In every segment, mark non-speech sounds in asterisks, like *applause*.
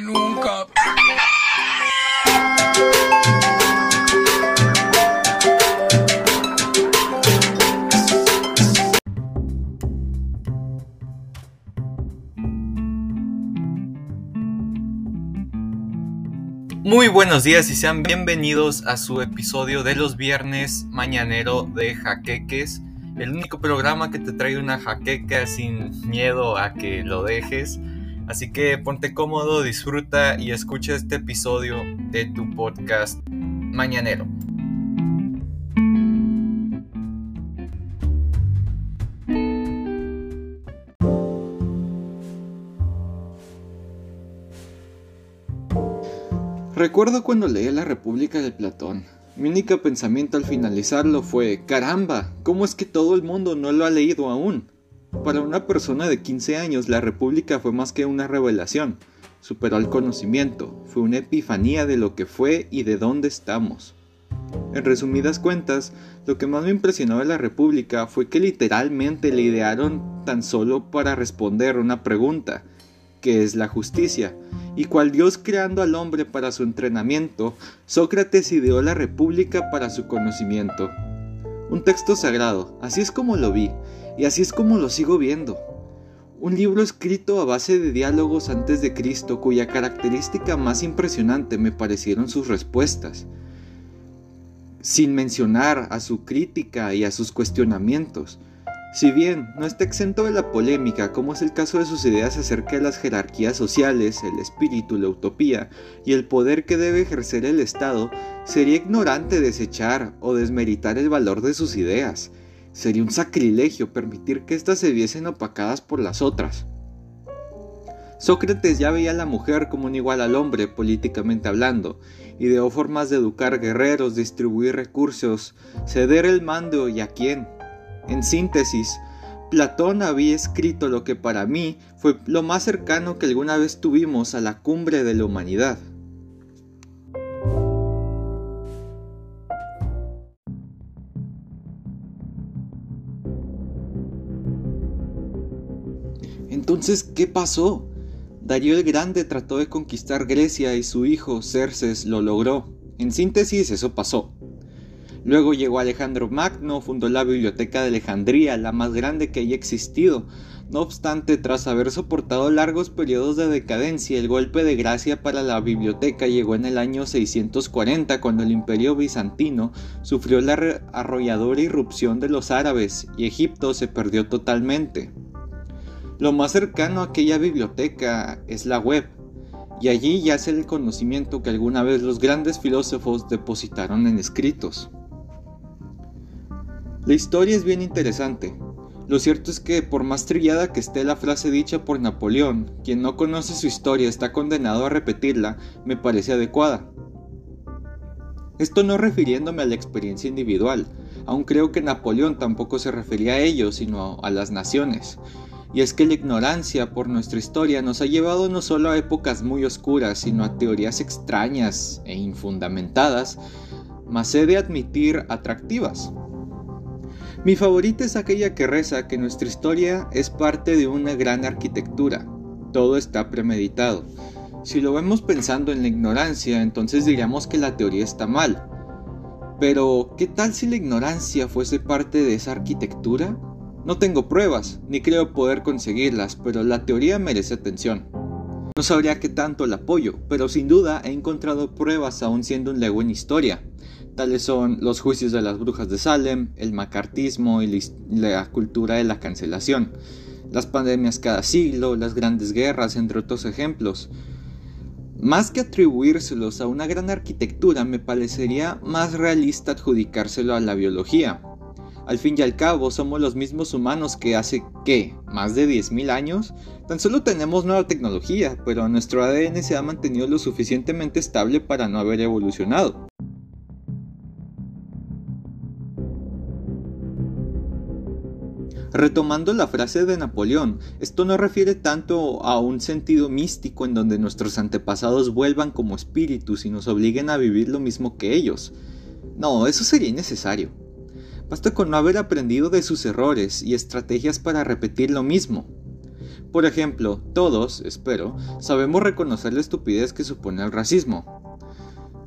nunca. Muy buenos días y sean bienvenidos a su episodio de los viernes mañanero de Jaqueques, el único programa que te trae una jaqueca sin miedo a que lo dejes. Así que ponte cómodo, disfruta y escucha este episodio de tu podcast mañanero. Recuerdo cuando leí La República de Platón. Mi único pensamiento al finalizarlo fue, caramba, ¿cómo es que todo el mundo no lo ha leído aún? Para una persona de 15 años, La República fue más que una revelación. Superó el conocimiento, fue una epifanía de lo que fue y de dónde estamos. En resumidas cuentas, lo que más me impresionó de la República fue que literalmente le idearon tan solo para responder una pregunta, que es la justicia, y cual Dios creando al hombre para su entrenamiento, Sócrates ideó la república para su conocimiento. Un texto sagrado, así es como lo vi, y así es como lo sigo viendo. Un libro escrito a base de diálogos antes de Cristo cuya característica más impresionante me parecieron sus respuestas, sin mencionar a su crítica y a sus cuestionamientos, si bien no está exento de la polémica, como es el caso de sus ideas acerca de las jerarquías sociales, el espíritu, la utopía y el poder que debe ejercer el Estado, sería ignorante desechar o desmeritar el valor de sus ideas. Sería un sacrilegio permitir que éstas se viesen opacadas por las otras. Sócrates ya veía a la mujer como un igual al hombre, políticamente hablando, ideó formas de educar guerreros, distribuir recursos, ceder el mando y a quién, en síntesis, Platón había escrito lo que para mí fue lo más cercano que alguna vez tuvimos a la cumbre de la humanidad. Entonces, ¿qué pasó? Darío el Grande trató de conquistar Grecia y su hijo Cerces lo logró. En síntesis, eso pasó. Luego llegó Alejandro Magno, fundó la Biblioteca de Alejandría, la más grande que haya existido. No obstante, tras haber soportado largos periodos de decadencia, el golpe de gracia para la biblioteca llegó en el año 640, cuando el imperio bizantino sufrió la arrolladora irrupción de los árabes y Egipto se perdió totalmente. Lo más cercano a aquella biblioteca es la web, y allí yace el conocimiento que alguna vez los grandes filósofos depositaron en escritos. La historia es bien interesante. Lo cierto es que por más trillada que esté la frase dicha por Napoleón, quien no conoce su historia está condenado a repetirla, me parece adecuada. Esto no refiriéndome a la experiencia individual, aún creo que Napoleón tampoco se refería a ello, sino a las naciones. Y es que la ignorancia por nuestra historia nos ha llevado no solo a épocas muy oscuras, sino a teorías extrañas e infundamentadas, más he de admitir atractivas. Mi favorita es aquella que reza que nuestra historia es parte de una gran arquitectura. Todo está premeditado. Si lo vemos pensando en la ignorancia, entonces diríamos que la teoría está mal. Pero, ¿qué tal si la ignorancia fuese parte de esa arquitectura? No tengo pruebas, ni creo poder conseguirlas, pero la teoría merece atención. No sabría qué tanto la apoyo, pero sin duda he encontrado pruebas aún siendo un lego en historia. Tales son los juicios de las brujas de Salem, el macartismo y la cultura de la cancelación, las pandemias cada siglo, las grandes guerras, entre otros ejemplos. Más que atribuírselos a una gran arquitectura, me parecería más realista adjudicárselo a la biología. Al fin y al cabo, somos los mismos humanos que hace, ¿qué? ¿Más de 10.000 años? Tan solo tenemos nueva tecnología, pero nuestro ADN se ha mantenido lo suficientemente estable para no haber evolucionado. Retomando la frase de Napoleón, esto no refiere tanto a un sentido místico en donde nuestros antepasados vuelvan como espíritus y nos obliguen a vivir lo mismo que ellos. No, eso sería innecesario. Basta con no haber aprendido de sus errores y estrategias para repetir lo mismo. Por ejemplo, todos, espero, sabemos reconocer la estupidez que supone el racismo.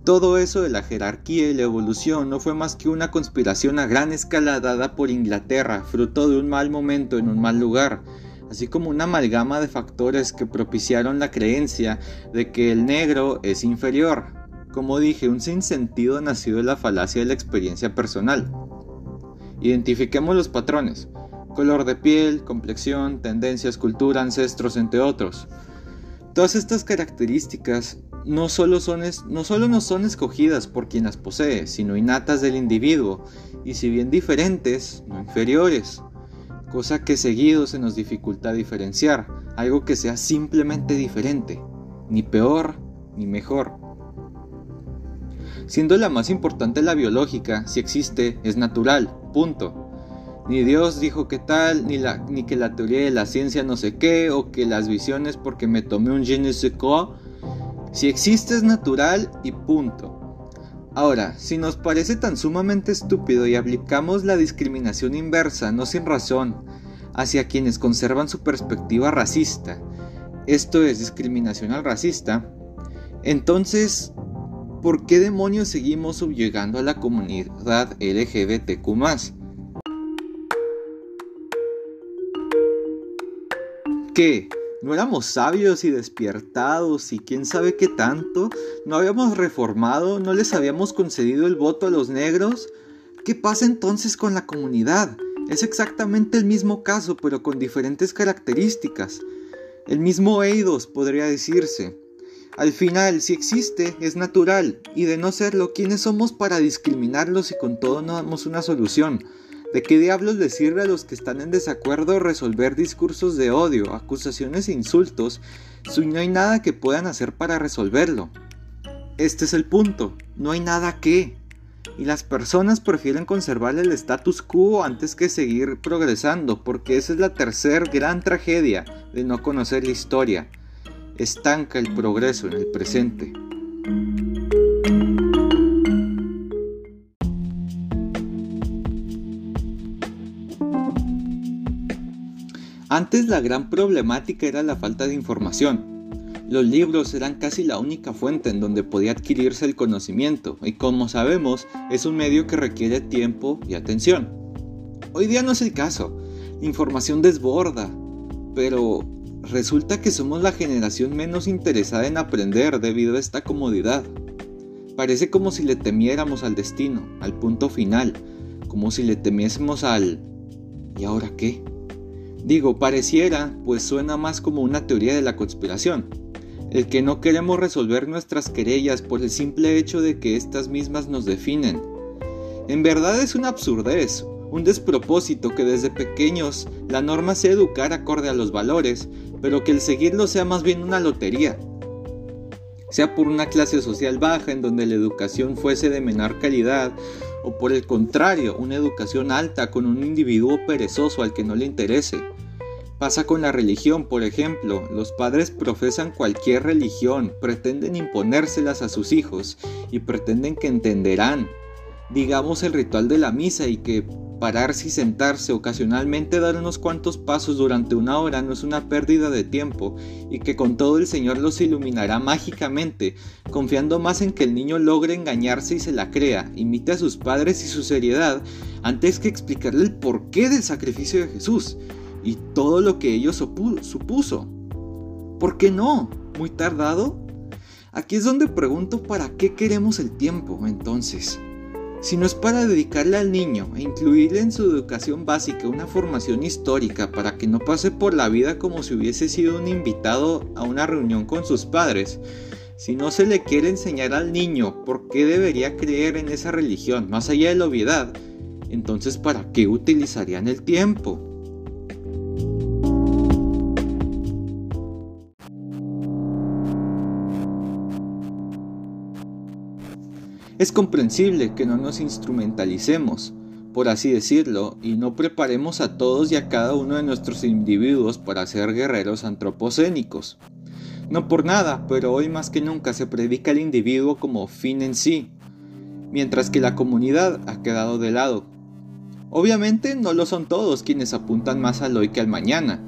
Todo eso de la jerarquía y la evolución no fue más que una conspiración a gran escala dada por Inglaterra, fruto de un mal momento en un mal lugar, así como una amalgama de factores que propiciaron la creencia de que el negro es inferior. Como dije, un sinsentido nacido de la falacia de la experiencia personal. Identifiquemos los patrones. Color de piel, complexión, tendencias, cultura, ancestros, entre otros. Todas estas características no solo, son no son escogidas por quien las posee, sino innatas del individuo, y si bien diferentes, no inferiores cosa que seguido se nos dificulta diferenciar, algo que sea simplemente diferente, ni peor ni mejor. Siendo la más importante la biológica, si existe, es natural, punto. Ni Dios dijo que tal, ni, la, ni que la teoría de la ciencia no sé qué, o que las visiones porque me tomé un je. Si existe es natural y punto. Ahora, si nos parece tan sumamente estúpido y aplicamos la discriminación inversa, no sin razón, hacia quienes conservan su perspectiva racista, esto es discriminación al racista, entonces, ¿por qué demonios seguimos subyugando a la comunidad LGBTQ? ¿Qué? ¿No éramos sabios y despiertados y quién sabe qué tanto? ¿No habíamos reformado? ¿No les habíamos concedido el voto a los negros? ¿Qué pasa entonces con la comunidad? Es exactamente el mismo caso, pero con diferentes características. El mismo eidos podría decirse. Al final, si existe, es natural, y de no serlo, ¿quiénes somos para discriminarlos y con todo no damos una solución? ¿De qué diablos les sirve a los que están en desacuerdo resolver discursos de odio, acusaciones e insultos si no hay nada que puedan hacer para resolverlo? Este es el punto, no hay nada que. Y las personas prefieren conservar el status quo antes que seguir progresando, porque esa es la tercer gran tragedia de no conocer la historia. Estanca el progreso en el presente. Antes la gran problemática era la falta de información. Los libros eran casi la única fuente en donde podía adquirirse el conocimiento y como sabemos es un medio que requiere tiempo y atención. Hoy día no es el caso, información desborda, pero resulta que somos la generación menos interesada en aprender debido a esta comodidad. Parece como si le temiéramos al destino, al punto final, como si le temiésemos al ¿y ahora qué? Digo, pareciera, pues suena más como una teoría de la conspiración, el que no queremos resolver nuestras querellas por el simple hecho de que estas mismas nos definen. En verdad es una absurdez, un despropósito que desde pequeños la norma sea educar acorde a los valores, pero que el seguirlo sea más bien una lotería. Sea por una clase social baja en donde la educación fuese de menor calidad, o por el contrario, una educación alta con un individuo perezoso al que no le interese. Pasa con la religión, por ejemplo, los padres profesan cualquier religión, pretenden imponérselas a sus hijos y pretenden que entenderán, digamos, el ritual de la misa y que pararse y sentarse, ocasionalmente dar unos cuantos pasos durante una hora no es una pérdida de tiempo y que con todo el Señor los iluminará mágicamente, confiando más en que el niño logre engañarse y se la crea, imite a sus padres y su seriedad, antes que explicarle el porqué del sacrificio de Jesús y todo lo que ello supuso. ¿Por qué no? ¿Muy tardado? Aquí es donde pregunto para qué queremos el tiempo entonces si no es para dedicarle al niño e incluirle en su educación básica una formación histórica para que no pase por la vida como si hubiese sido un invitado a una reunión con sus padres, si no se le quiere enseñar al niño por qué debería creer en esa religión más allá de la obviedad, entonces ¿para qué utilizarían el tiempo? Es comprensible que no nos instrumentalicemos, por así decirlo, y no preparemos a todos y a cada uno de nuestros individuos para ser guerreros antropocénicos. No por nada, pero hoy más que nunca se predica el individuo como fin en sí, mientras que la comunidad ha quedado de lado. Obviamente no lo son todos quienes apuntan más al hoy que al mañana.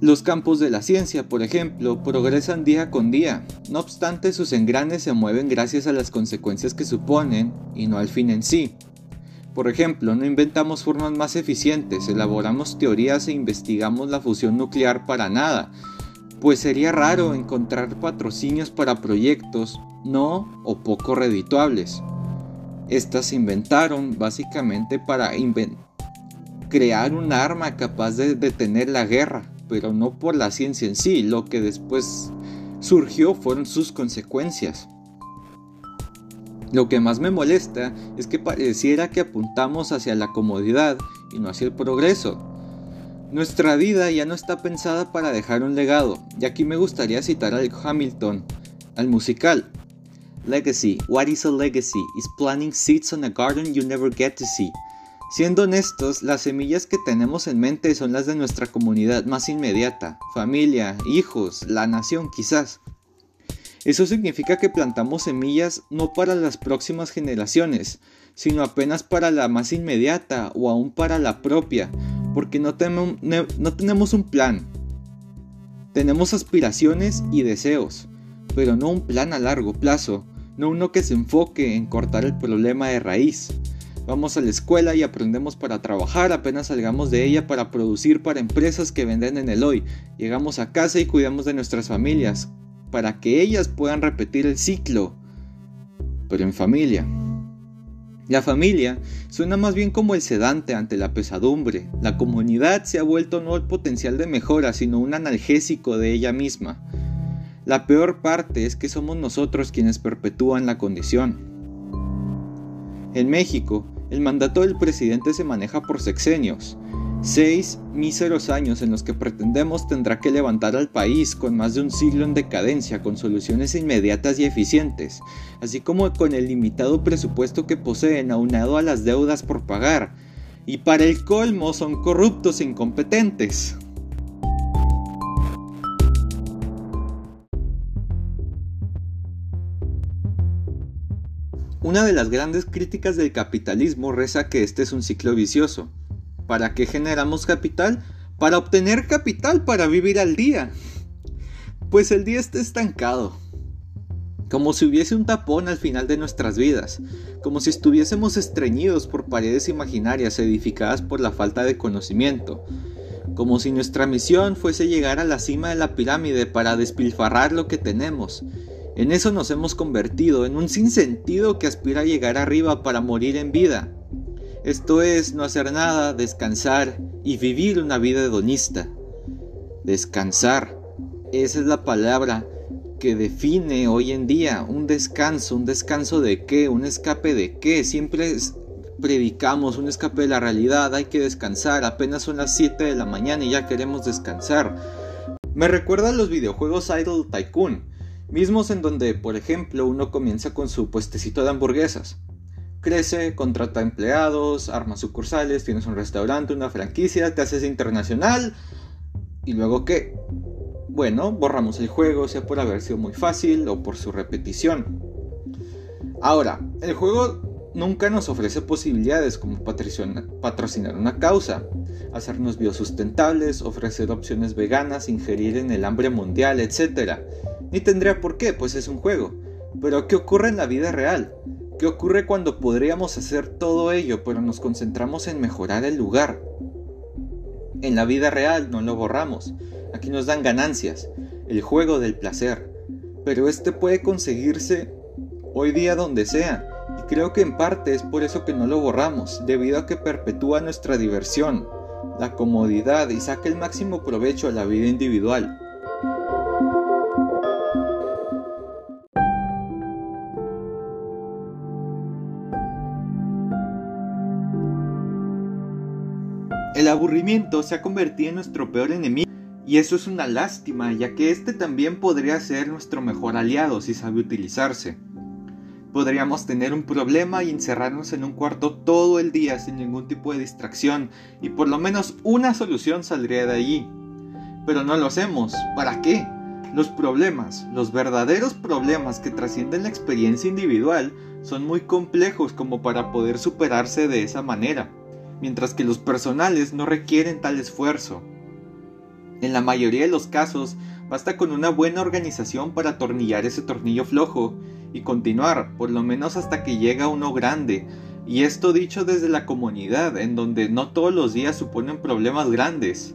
Los campos de la ciencia, por ejemplo, progresan día con día, no obstante sus engranes se mueven gracias a las consecuencias que suponen y no al fin en sí. Por ejemplo, no inventamos formas más eficientes, elaboramos teorías e investigamos la fusión nuclear para nada, pues sería raro encontrar patrocinios para proyectos no o poco redituables. Estas se inventaron básicamente para crear un arma capaz de detener la guerra, pero no por la ciencia en sí, lo que después surgió fueron sus consecuencias. Lo que más me molesta es que pareciera que apuntamos hacia la comodidad y no hacia el progreso. Nuestra vida ya no está pensada para dejar un legado, y aquí me gustaría citar al Hamilton, al musical. Legacy, what is a legacy? Is planting seeds on a garden you never get to see. Siendo honestos, las semillas que tenemos en mente son las de nuestra comunidad más inmediata, familia, hijos, la nación quizás. Eso significa que plantamos semillas no para las próximas generaciones, sino apenas para la más inmediata o aún para la propia, porque no, no tenemos un plan. Tenemos aspiraciones y deseos, pero no un plan a largo plazo, no uno que se enfoque en cortar el problema de raíz. Vamos a la escuela y aprendemos para trabajar, apenas salgamos de ella para producir para empresas que venden en el hoy. Llegamos a casa y cuidamos de nuestras familias, para que ellas puedan repetir el ciclo, pero en familia. La familia suena más bien como el sedante ante la pesadumbre. La comunidad se ha vuelto no el potencial de mejora, sino un analgésico de ella misma. La peor parte es que somos nosotros quienes perpetúan la condición. En México, el mandato del presidente se maneja por sexenios, seis míseros años en los que pretendemos tendrá que levantar al país con más de un siglo en decadencia, con soluciones inmediatas y eficientes, así como con el limitado presupuesto que poseen aunado a las deudas por pagar, y para el colmo son corruptos e incompetentes. Una de las grandes críticas del capitalismo reza que este es un ciclo vicioso. ¿Para qué generamos capital? Para obtener capital para vivir al día. Pues el día está estancado. Como si hubiese un tapón al final de nuestras vidas, como si estuviésemos estreñidos por paredes imaginarias edificadas por la falta de conocimiento, como si nuestra misión fuese llegar a la cima de la pirámide para despilfarrar lo que tenemos en eso nos hemos convertido, en un sinsentido que aspira a llegar arriba para morir en vida. Esto es no hacer nada, descansar y vivir una vida hedonista. Descansar. Esa es la palabra que define hoy en día un descanso. ¿Un descanso de qué? ¿Un escape de qué? Siempre predicamos un escape de la realidad. Hay que descansar. Apenas son las 7 de la mañana y ya queremos descansar. Me recuerda a los videojuegos Idle Tycoon mismos en donde, por ejemplo, uno comienza con su puestecito de hamburguesas. Crece, contrata empleados, arma sucursales, tienes un restaurante, una franquicia, te haces internacional. ¿Y luego qué? Bueno, borramos el juego, sea por haber sido muy fácil o por su repetición. Ahora, el juego nunca nos ofrece posibilidades como patrocinar una causa, hacernos biosustentables, ofrecer opciones veganas, ingerir en el hambre mundial, etc. Ni tendría por qué, pues es un juego. Pero ¿qué ocurre en la vida real? ¿Qué ocurre cuando podríamos hacer todo ello, pero nos concentramos en mejorar el lugar? En la vida real no lo borramos. Aquí nos dan ganancias, el juego del placer. Pero este puede conseguirse hoy día donde sea. Y creo que en parte es por eso que no lo borramos, debido a que perpetúa nuestra diversión, la comodidad y saca el máximo provecho a la vida individual. El aburrimiento se ha convertido en nuestro peor enemigo y eso es una lástima, ya que este también podría ser nuestro mejor aliado si sabe utilizarse. Podríamos tener un problema y encerrarnos en un cuarto todo el día sin ningún tipo de distracción y por lo menos una solución saldría de allí. Pero no lo hacemos. ¿Para qué? Los problemas, los verdaderos problemas que trascienden la experiencia individual, son muy complejos como para poder superarse de esa manera mientras que los personales no requieren tal esfuerzo. En la mayoría de los casos, basta con una buena organización para atornillar ese tornillo flojo y continuar, por lo menos hasta que llega uno grande, y esto dicho desde la comunidad, en donde no todos los días suponen problemas grandes.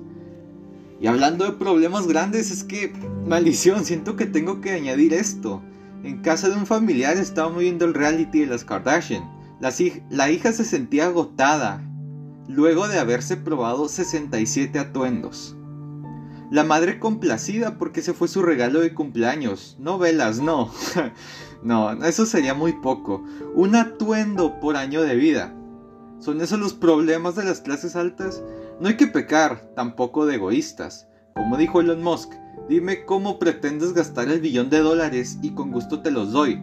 Y hablando de problemas grandes, es que, maldición, siento que tengo que añadir esto. En casa de un familiar estábamos viendo el reality de las Kardashian. La, hija se sentía agotada, luego de haberse probado 67 atuendos. La madre complacida porque ese fue su regalo de cumpleaños. No velas, *laughs* no. no, eso sería muy poco. Un atuendo por año de vida. ¿Son esos los problemas de las clases altas? No hay que pecar, tampoco de egoístas. Como dijo Elon Musk, dime cómo pretendes gastar el billón de dólares y con gusto te los doy.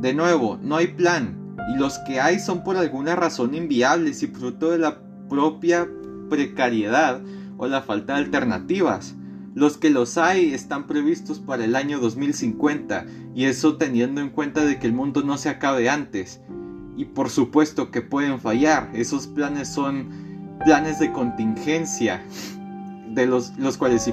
De nuevo, no hay plan, y los que hay son por alguna razón inviables y fruto de la propia precariedad o la falta de alternativas. Los que los hay están previstos para el año 2050 y eso teniendo en cuenta de que el mundo no se acabe antes. Y por supuesto que pueden fallar, esos planes son planes de contingencia, de los, los cuales si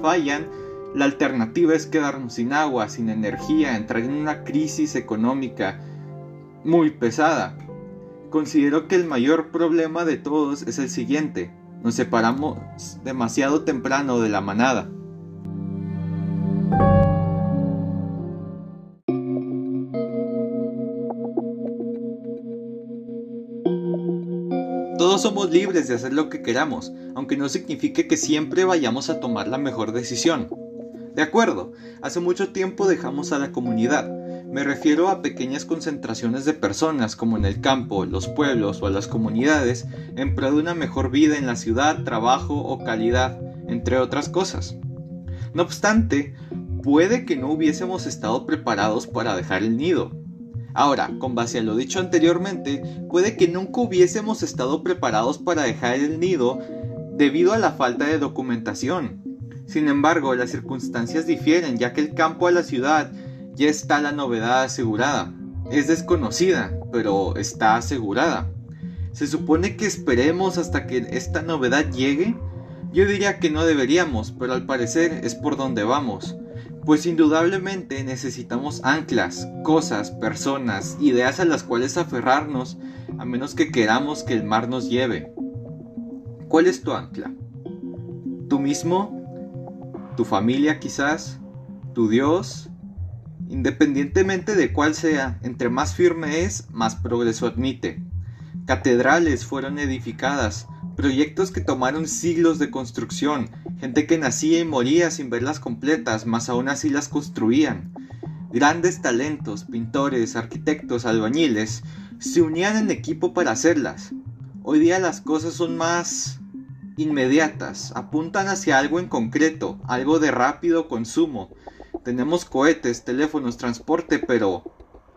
fallan, la alternativa es quedarnos sin agua, sin energía, entrar en una crisis económica muy pesada. Considero que el mayor problema de todos es el siguiente. Nos separamos demasiado temprano de la manada. Todos somos libres de hacer lo que queramos, aunque no signifique que siempre vayamos a tomar la mejor decisión. De acuerdo, hace mucho tiempo dejamos a la comunidad. Me refiero a pequeñas concentraciones de personas como en el campo, los pueblos o las comunidades en pro de una mejor vida en la ciudad, trabajo o calidad, entre otras cosas. No obstante, puede que no hubiésemos estado preparados para dejar el nido, Ahora, con base a lo dicho anteriormente, puede que nunca hubiésemos estado preparados para dejar el nido debido a la falta de documentación. Sin embargo, las circunstancias difieren ya que el campo a la ciudad ya está la novedad asegurada. Es desconocida, pero está asegurada. ¿Se supone que esperemos hasta que esta novedad llegue? Yo diría que no deberíamos, pero al parecer es por donde vamos. Pues indudablemente necesitamos anclas, cosas, personas, ideas a las cuales aferrarnos, a menos que queramos que el mar nos lleve. ¿Cuál es tu ancla? ¿Tú mismo? ¿Tu familia quizás? ¿Tu Dios? Independientemente de cuál sea, entre más firme es, más progreso admite. Catedrales fueron edificadas, Proyectos que tomaron siglos de construcción, gente que nacía y moría sin verlas completas, mas aún así las construían. Grandes talentos, pintores, arquitectos, albañiles, se unían en equipo para hacerlas. Hoy día las cosas son más inmediatas, apuntan hacia algo en concreto, algo de rápido consumo. Tenemos cohetes, teléfonos, transporte, pero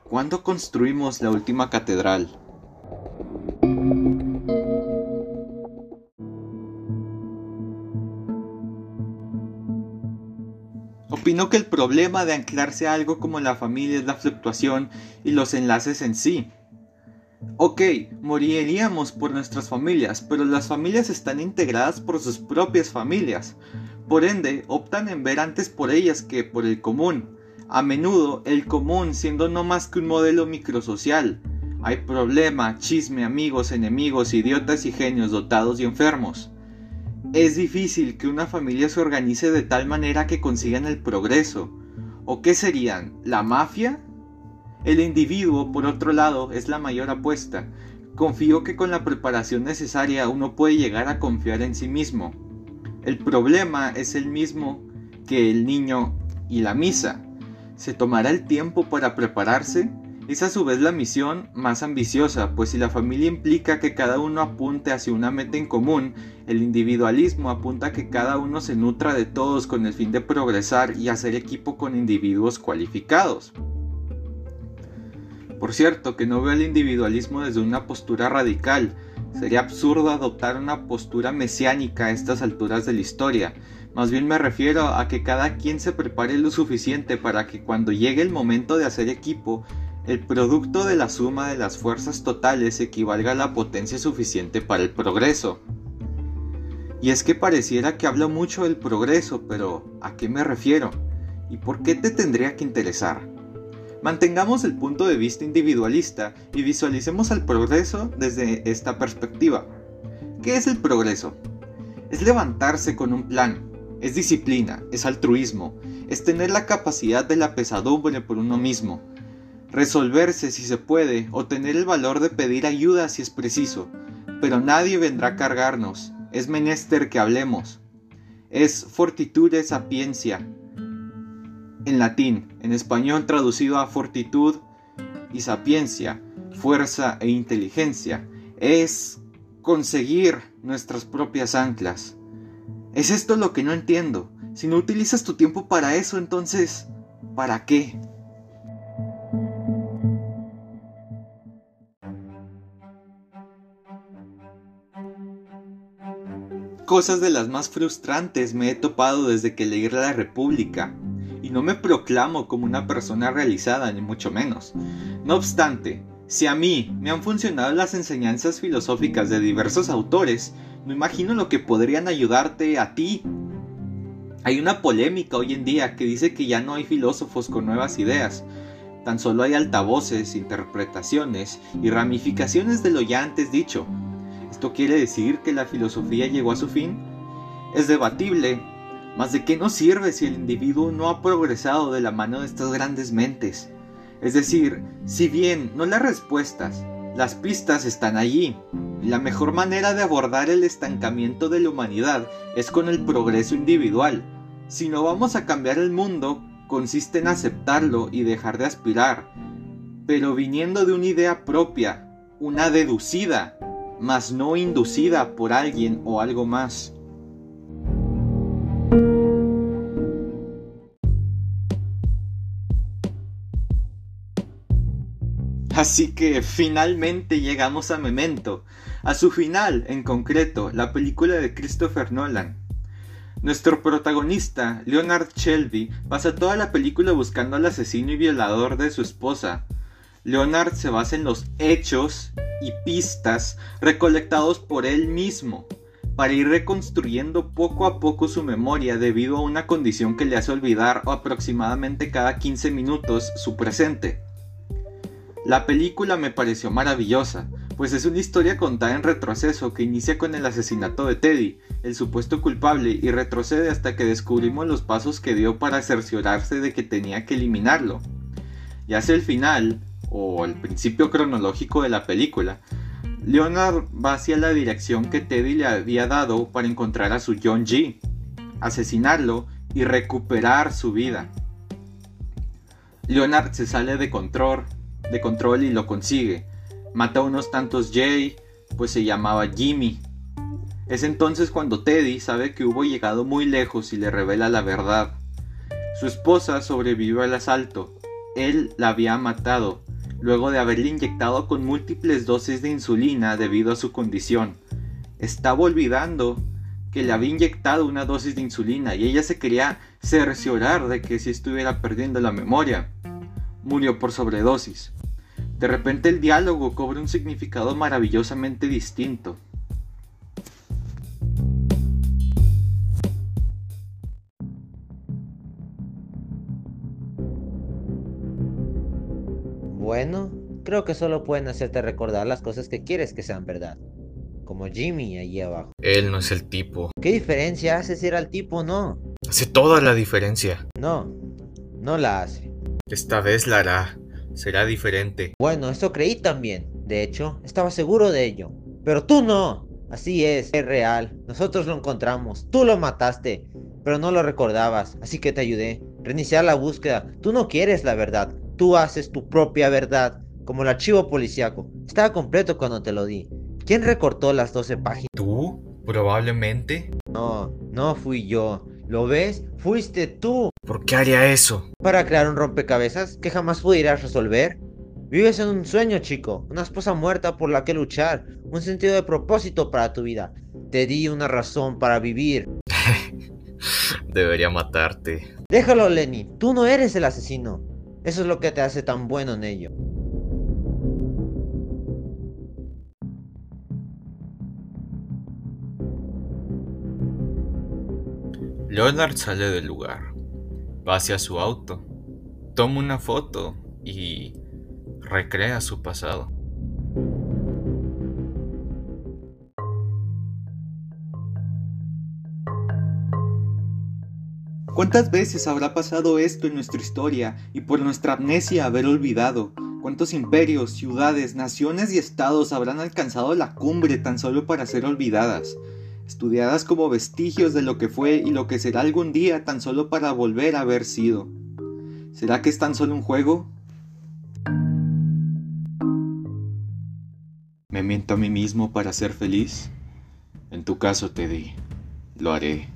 ¿cuándo construimos la última catedral? Opino que el problema de anclarse a algo como la familia es la fluctuación y los enlaces en sí. Ok, moriríamos por nuestras familias, pero las familias están integradas por sus propias familias. Por ende, optan en ver antes por ellas que por el común. A menudo, el común siendo no más que un modelo microsocial. Hay problema, chisme, amigos, enemigos, idiotas y genios dotados y enfermos. Es difícil que una familia se organice de tal manera que consigan el progreso. ¿O qué serían? ¿La mafia? El individuo, por otro lado, es la mayor apuesta. Confío que con la preparación necesaria uno puede llegar a confiar en sí mismo. El problema es el mismo que el niño y la misa. ¿Se tomará el tiempo para prepararse? Es a su vez la misión más ambiciosa, pues si la familia implica que cada uno apunte hacia una meta en común, el individualismo apunta a que cada uno se nutra de todos con el fin de progresar y hacer equipo con individuos cualificados. Por cierto, que no veo el individualismo desde una postura radical. Sería absurdo adoptar una postura mesiánica a estas alturas de la historia. Más bien me refiero a que cada quien se prepare lo suficiente para que cuando llegue el momento de hacer equipo, el producto de la suma de las fuerzas totales equivalga a la potencia suficiente para el progreso. Y es que pareciera que hablo mucho del progreso, pero ¿a qué me refiero? ¿Y por qué te tendría que interesar? Mantengamos el punto de vista individualista y visualicemos el progreso desde esta perspectiva. ¿Qué es el progreso? Es levantarse con un plan, es disciplina, es altruismo, es tener la capacidad de la pesadumbre por uno mismo, resolverse si se puede o tener el valor de pedir ayuda si es preciso, pero nadie vendrá a cargarnos, es menester que hablemos. Es fortitude sapiencia. En latín, en español traducido a fortitud y sapiencia, fuerza e inteligencia, es conseguir nuestras propias anclas. Es esto lo que no entiendo. Si no utilizas tu tiempo para eso, entonces, ¿para qué? Cosas de las más frustrantes me he topado desde que leí La República, y no me proclamo como una persona realizada, ni mucho menos. No obstante, si a mí me han funcionado las enseñanzas filosóficas de diversos autores, no imagino lo que podrían ayudarte a ti. Hay una polémica hoy en día que dice que ya no hay filósofos con nuevas ideas, tan solo hay altavoces, interpretaciones y ramificaciones de lo ya antes dicho. ¿Esto quiere decir que la filosofía llegó a su fin? Es debatible, mas ¿de qué nos sirve si el individuo no ha progresado de la mano de estas grandes mentes? Es decir, si bien no las respuestas, las pistas están allí, la mejor manera de abordar el estancamiento de la humanidad es con el progreso individual. Si no vamos a cambiar el mundo, consiste en aceptarlo y dejar de aspirar, pero viniendo de una idea propia, una deducida, mas no inducida por alguien o algo más. Así que finalmente llegamos a Memento, a su final en concreto, la película de Christopher Nolan. Nuestro protagonista, Leonard Shelby, pasa toda la película buscando al asesino y violador de su esposa. Leonard se basa en los hechos y pistas recolectados por él mismo para ir reconstruyendo poco a poco su memoria debido a una condición que le hace olvidar aproximadamente cada 15 minutos su presente. La película me pareció maravillosa, pues es una historia contada en retroceso que inicia con el asesinato de Teddy, el supuesto culpable, y retrocede hasta que descubrimos los pasos que dio para cerciorarse de que tenía que eliminarlo. Y hacia el final, o el principio cronológico de la película, Leonard va hacia la dirección que Teddy le había dado para encontrar a su John G, asesinarlo y recuperar su vida. Leonard se sale de control, de control y lo consigue. Mata a unos tantos Jay, pues se llamaba Jimmy. Es entonces cuando Teddy sabe que hubo llegado muy lejos y le revela la verdad. Su esposa sobrevivió al asalto. Él la había matado luego de haberle inyectado con múltiples dosis de insulina debido a su condición. Estaba olvidando que le había inyectado una dosis de insulina y ella se quería cerciorar de que si estuviera perdiendo la memoria. Murió por sobredosis. De repente el diálogo cobra un significado maravillosamente distinto. Bueno, creo que solo pueden hacerte recordar las cosas que quieres que sean verdad. Como Jimmy allí abajo. Él no es el tipo. ¿Qué diferencia hace si era el tipo o no? Hace toda la diferencia. No, no la hace. Esta vez la hará. Será diferente. Bueno, eso creí también. De hecho, estaba seguro de ello. Pero tú no. Así es, es real. Nosotros lo encontramos. Tú lo mataste. Pero no lo recordabas. Así que te ayudé. Reiniciar la búsqueda. Tú no quieres la verdad. Tú haces tu propia verdad, como el archivo policíaco. Estaba completo cuando te lo di. ¿Quién recortó las 12 páginas? ¿Tú? Probablemente. No, no fui yo. ¿Lo ves? Fuiste tú. ¿Por qué haría eso? Para crear un rompecabezas que jamás pudieras resolver. Vives en un sueño, chico. Una esposa muerta por la que luchar. Un sentido de propósito para tu vida. Te di una razón para vivir. *laughs* Debería matarte. Déjalo, Lenny. Tú no eres el asesino. Eso es lo que te hace tan bueno en ello. Leonard sale del lugar, va hacia su auto, toma una foto y recrea su pasado. ¿Cuántas veces habrá pasado esto en nuestra historia y por nuestra amnesia haber olvidado? ¿Cuántos imperios, ciudades, naciones y estados habrán alcanzado la cumbre tan solo para ser olvidadas? Estudiadas como vestigios de lo que fue y lo que será algún día tan solo para volver a haber sido. ¿Será que es tan solo un juego? ¿Me miento a mí mismo para ser feliz? En tu caso, Teddy, lo haré.